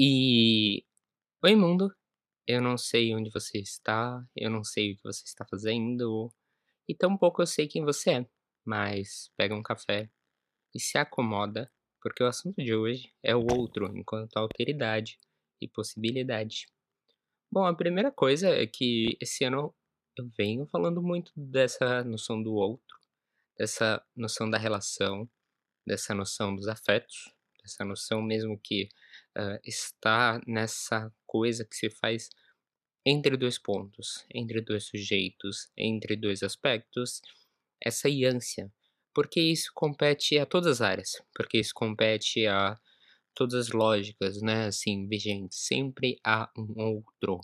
E oi mundo, eu não sei onde você está, eu não sei o que você está fazendo, e tampouco eu sei quem você é, mas pega um café e se acomoda, porque o assunto de hoje é o outro enquanto alteridade e possibilidade. Bom, a primeira coisa é que esse ano eu venho falando muito dessa noção do outro, dessa noção da relação, dessa noção dos afetos, dessa noção mesmo que uh, está nessa coisa que se faz entre dois pontos, entre dois sujeitos, entre dois aspectos, essa ânsia, porque isso compete a todas as áreas, porque isso compete a todas as lógicas, né, assim, vigentes, sempre há um outro.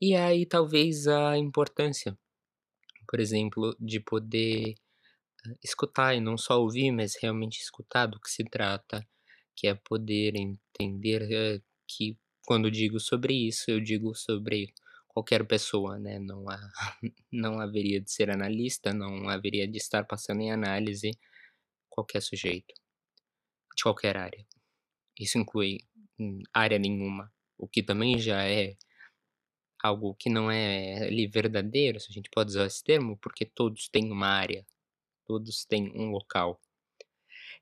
E aí talvez a importância, por exemplo, de poder escutar e não só ouvir, mas realmente escutar do que se trata, que é poder entender eh, que quando digo sobre isso, eu digo sobre qualquer pessoa, né? Não, há, não haveria de ser analista, não haveria de estar passando em análise qualquer sujeito, de qualquer área. Isso inclui hum, área nenhuma, o que também já é algo que não é ali verdadeiro, se a gente pode usar esse termo, porque todos têm uma área, todos têm um local.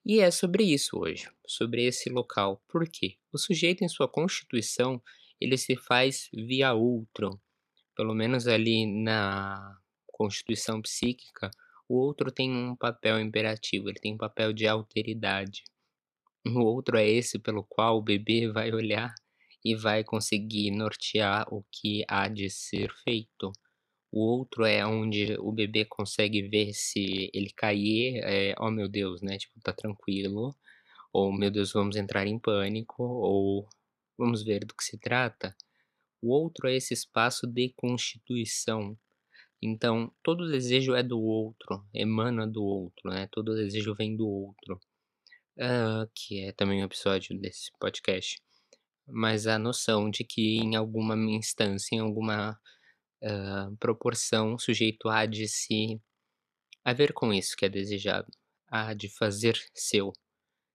E é sobre isso hoje, sobre esse local. Por quê? O sujeito em sua constituição, ele se faz via outro. Pelo menos ali na constituição psíquica, o outro tem um papel imperativo, ele tem um papel de alteridade. O outro é esse pelo qual o bebê vai olhar e vai conseguir nortear o que há de ser feito. O outro é onde o bebê consegue ver se ele cair, é, oh meu Deus, né? Tipo, tá tranquilo. Ou, meu Deus, vamos entrar em pânico. Ou, vamos ver do que se trata. O outro é esse espaço de constituição. Então, todo desejo é do outro, emana do outro, né? Todo desejo vem do outro. Uh, que é também um episódio desse podcast. Mas a noção de que em alguma instância, em alguma uh, proporção, o sujeito há de se haver com isso que é desejado, há de fazer seu.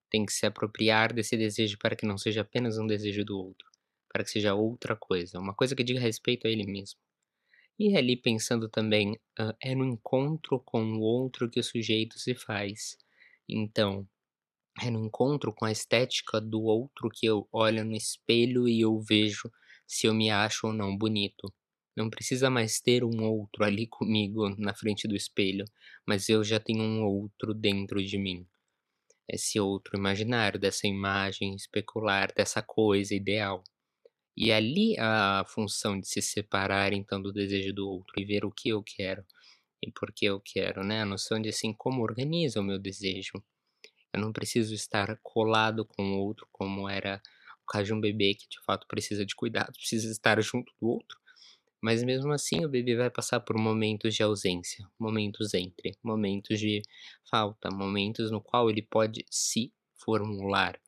Tem que se apropriar desse desejo para que não seja apenas um desejo do outro, para que seja outra coisa, uma coisa que diga respeito a ele mesmo. E ali pensando também, uh, é no encontro com o outro que o sujeito se faz. Então, é no encontro com a estética do outro que eu olho no espelho e eu vejo se eu me acho ou não bonito. Não precisa mais ter um outro ali comigo na frente do espelho, mas eu já tenho um outro dentro de mim. Esse outro imaginário, dessa imagem especular, dessa coisa ideal. E ali a função de se separar então do desejo do outro e ver o que eu quero e por que eu quero, né? A noção de assim como organiza o meu desejo. Eu não preciso estar colado com o outro como era o caso de um bebê que de fato precisa de cuidado, precisa estar junto do outro mas mesmo assim o bebê vai passar por momentos de ausência, momentos entre, momentos de falta, momentos no qual ele pode se formular.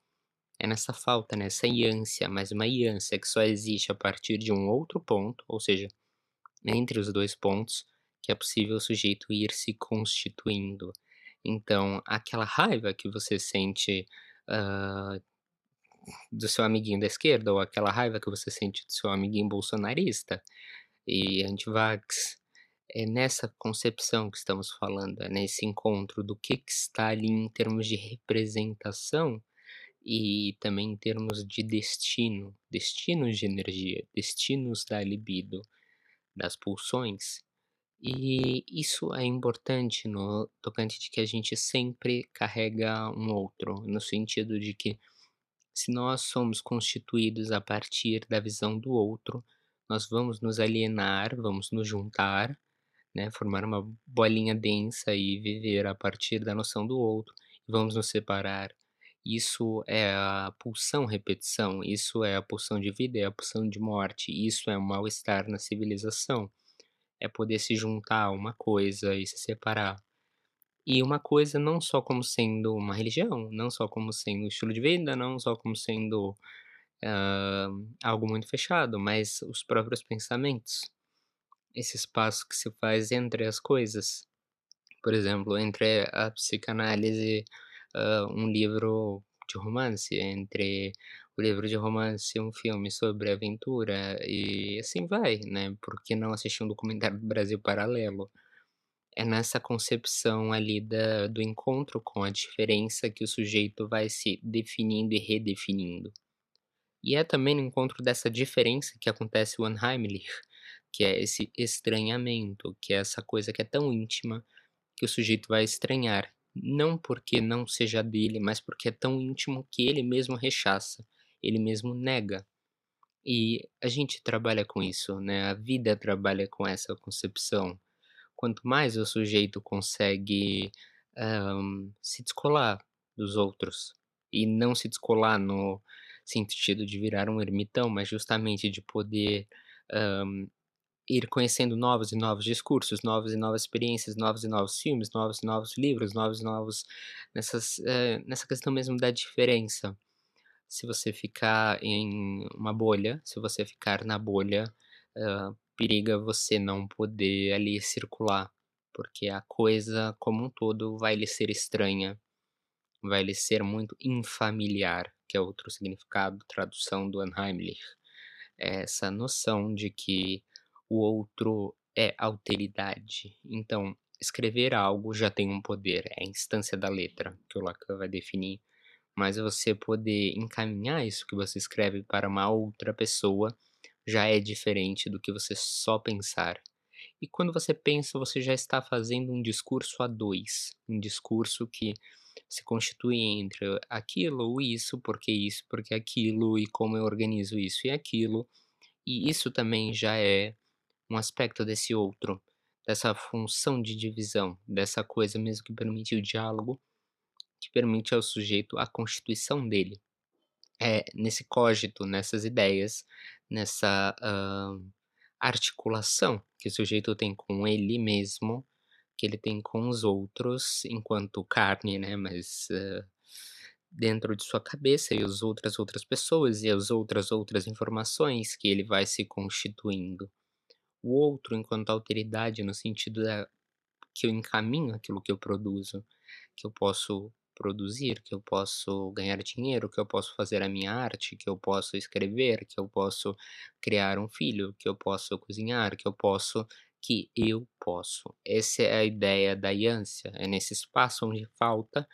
É nessa falta, nessa ânsia, mas uma ânsia que só existe a partir de um outro ponto, ou seja, entre os dois pontos, que é possível o sujeito ir se constituindo. Então, aquela raiva que você sente uh, do seu amiguinho da esquerda, ou aquela raiva que você sente do seu amiguinho bolsonarista, e antivax, é nessa concepção que estamos falando, é nesse encontro do que, que está ali em termos de representação e também em termos de destino, destinos de energia, destinos da libido, das pulsões. E isso é importante no tocante de que a gente sempre carrega um outro, no sentido de que se nós somos constituídos a partir da visão do outro, nós vamos nos alienar, vamos nos juntar, né, formar uma bolinha densa e viver a partir da noção do outro, vamos nos separar. Isso é a pulsão repetição, isso é a pulsão de vida, é a pulsão de morte, isso é o mal-estar na civilização. É poder se juntar a uma coisa e se separar. E uma coisa não só como sendo uma religião, não só como sendo um estilo de vida, não só como sendo uh, algo muito fechado, mas os próprios pensamentos. Esse espaço que se faz entre as coisas. Por exemplo, entre a psicanálise, uh, um livro de romance, entre o livro de romance, um filme sobre aventura e assim vai, né, por que não assistir um documentário do Brasil Paralelo? É nessa concepção ali da do encontro com a diferença que o sujeito vai se definindo e redefinindo. E é também no encontro dessa diferença que acontece o Unheimlich, que é esse estranhamento, que é essa coisa que é tão íntima, que o sujeito vai estranhar, não porque não seja dele, mas porque é tão íntimo que ele mesmo rechaça, ele mesmo nega. E a gente trabalha com isso, né, a vida trabalha com essa concepção. Quanto mais o sujeito consegue, hã, se descolar dos outros, e não se descolar no sentido de virar um ermitão, mas justamente de poder, hã, ir conhecendo novos e novos discursos, novas e novas experiências, novos e novos filmes, novos e novos livros, novos e novos nessas, eh, nessa questão mesmo da diferença. Se você ficar em uma bolha, se você ficar na bolha, hã, periga você não poder ali circular, porque a coisa como um todo vai lhe ser estranha, vai lhe ser muito infamiliar, que é outro significado, tradução do Unheimlich. É essa noção de que o outro é alteridade. Então, escrever algo já tem um poder, é a instância da letra, que o Lacan vai definir, mas você poder encaminhar isso que você escreve para uma outra pessoa, já é diferente do que você só pensar. E quando você pensa, você já está fazendo um discurso a 2, um discurso que se constitui entre aquilo isso, porque isso, porque aquilo, e como eu organizo isso e aquilo, e isso também já é um aspecto desse outro, dessa função de divisão, dessa coisa mesmo que permite o diálogo, que permite ao sujeito a constituição dele. É nesse cogito, nessas ideias, nessa, hã, articulação que o sujeito tem com ele mesmo, que ele tem com os outros enquanto carne, né, mas, hã, dentro de sua cabeça e as outras outras pessoas e as outras outras informações que ele vai se constituindo. O outro enquanto alteridade no sentido da que eu encaminho aquilo que eu produzo, que eu posso produzir, que eu posso ganhar dinheiro, que eu posso fazer a minha arte, que eu posso escrever, que eu posso criar um filho, que eu posso cozinhar, que eu posso que eu posso. Essa é a ideia da Iância, é nesse espaço onde falta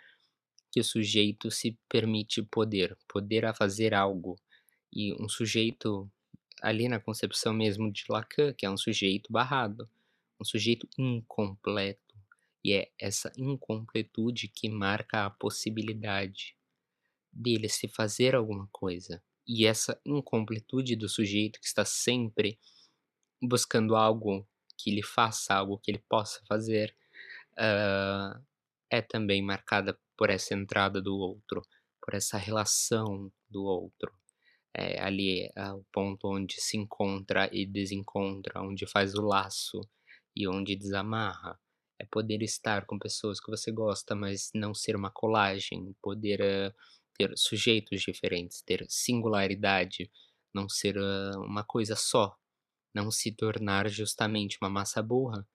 que o sujeito se permite poder, poder a fazer algo. E um sujeito ali na concepção mesmo de Lacan, que é um sujeito barrado, um sujeito incompleto. E é essa incompletude que marca a possibilidade dele se fazer alguma coisa. E essa incompletude do sujeito que está sempre buscando algo que lhe faça algo que ele possa fazer, hã, é também marcada por essa entrada do outro, por essa relação do outro. É ali, é o ponto onde se encontra e desencontra, onde faz o laço e onde desamarra. É poder estar com pessoas que você gosta, mas não ser uma colagem, poder, hã, ter sujeitos diferentes, ter singularidade, não ser, hã, uma coisa só, não se tornar justamente uma massa burra,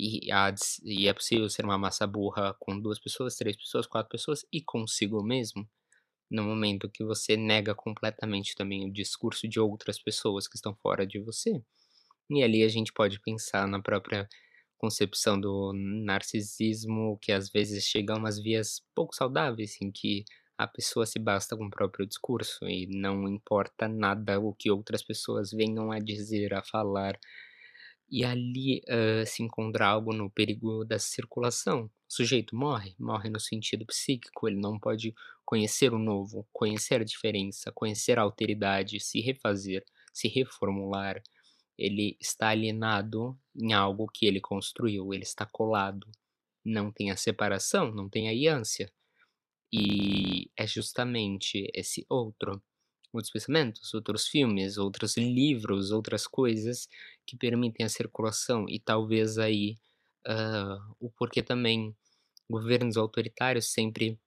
e há e é possível ser uma massa burra com 2 pessoas, 3 pessoas, 4 pessoas e consigo mesmo, no momento que você nega completamente também o discurso de outras pessoas que estão fora de você. E ali a gente pode pensar na própria concepção do narcisismo, que às vezes chega a umas vias pouco saudáveis, em que a pessoa se basta com o próprio discurso e não importa nada o que outras pessoas venham a dizer, a falar. E ali, hã, se encontra algo no perigo da circulação. O sujeito morre, morre no sentido psíquico, ele não pode conhecer o novo, conhecer a diferença, conhecer a alteridade, se refazer, se reformular. Ele está alienado em algo que ele construiu, ele está colado. Não tem a separação, não tem a Iância. E é justamente esse outro, outros pensamentos, outros filmes, outros livros, outras coisas que permitem a circulação e talvez aí, hã, o porquê também governos autoritários sempre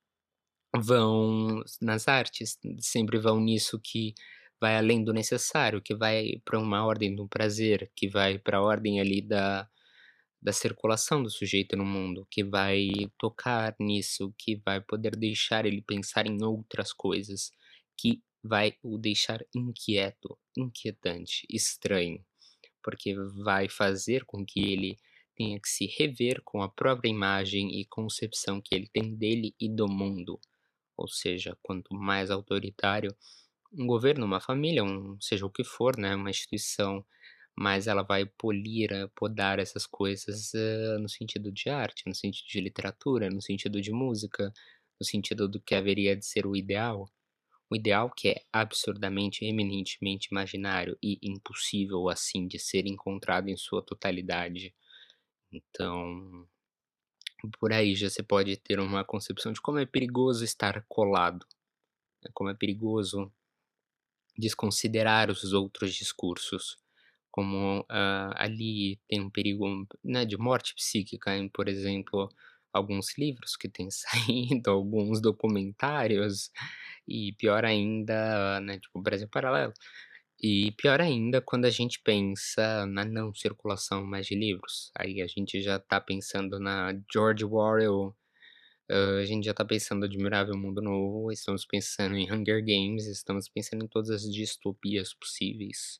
vão nas artes, sempre vão nisso que vai além do necessário, que vai para uma ordem do prazer, que vai para a ordem ali da da circulação do sujeito no mundo, que vai tocar nisso, que vai poder deixar ele pensar em outras coisas, que vai o deixar inquieto, inquietante, estranho, porque vai fazer com que ele tenha que se rever com a própria imagem e concepção que ele tem dele e do mundo. Ou seja, quanto mais autoritário um governo, uma família, um seja o que for, né, uma instituição, mais ela vai polir, eh, podar essas coisas, hã, no sentido de arte, no sentido de literatura, no sentido de música, no sentido do que haveria de ser o ideal. O ideal que é absurdamente, eminentemente imaginário e impossível, assim, de ser encontrado em sua totalidade. Então, por aí já você pode ter uma concepção de como é perigoso estar colado, né, como é perigoso desconsiderar os outros discursos, como, hã, ali tem um perigo, né, de morte psíquica em, por exemplo, alguns livros que têm saído, alguns documentários, e pior ainda, né, tipo Brasil Paralelo. E pior ainda quando a gente pensa na não circulação mais de livros, aí a gente já tá pensando na George Orwell, hã, a gente já tá pensando Admirável Mundo Novo, estamos pensando em Hunger Games, estamos pensando em todas as distopias possíveis,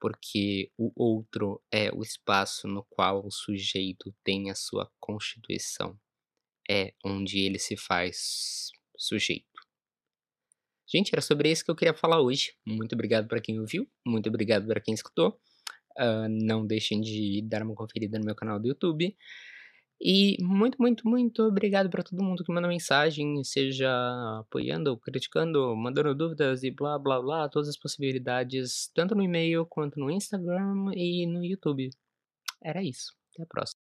porque o outro é o espaço no qual o sujeito tem a sua constituição, é onde ele se faz sujeito. Gente, era sobre isso que eu queria falar hoje. Muito obrigado pra quem ouviu, muito obrigado pra quem escutou. Hã, não deixem de dar uma conferida no meu canal do YouTube. E muito, muito, muito obrigado pra todo mundo que mandou mensagem, seja apoiando criticando, mandando dúvidas e blá blá blá, todas as possibilidades, tanto no e-mail quanto no Instagram e no YouTube. Era isso, até a próxima.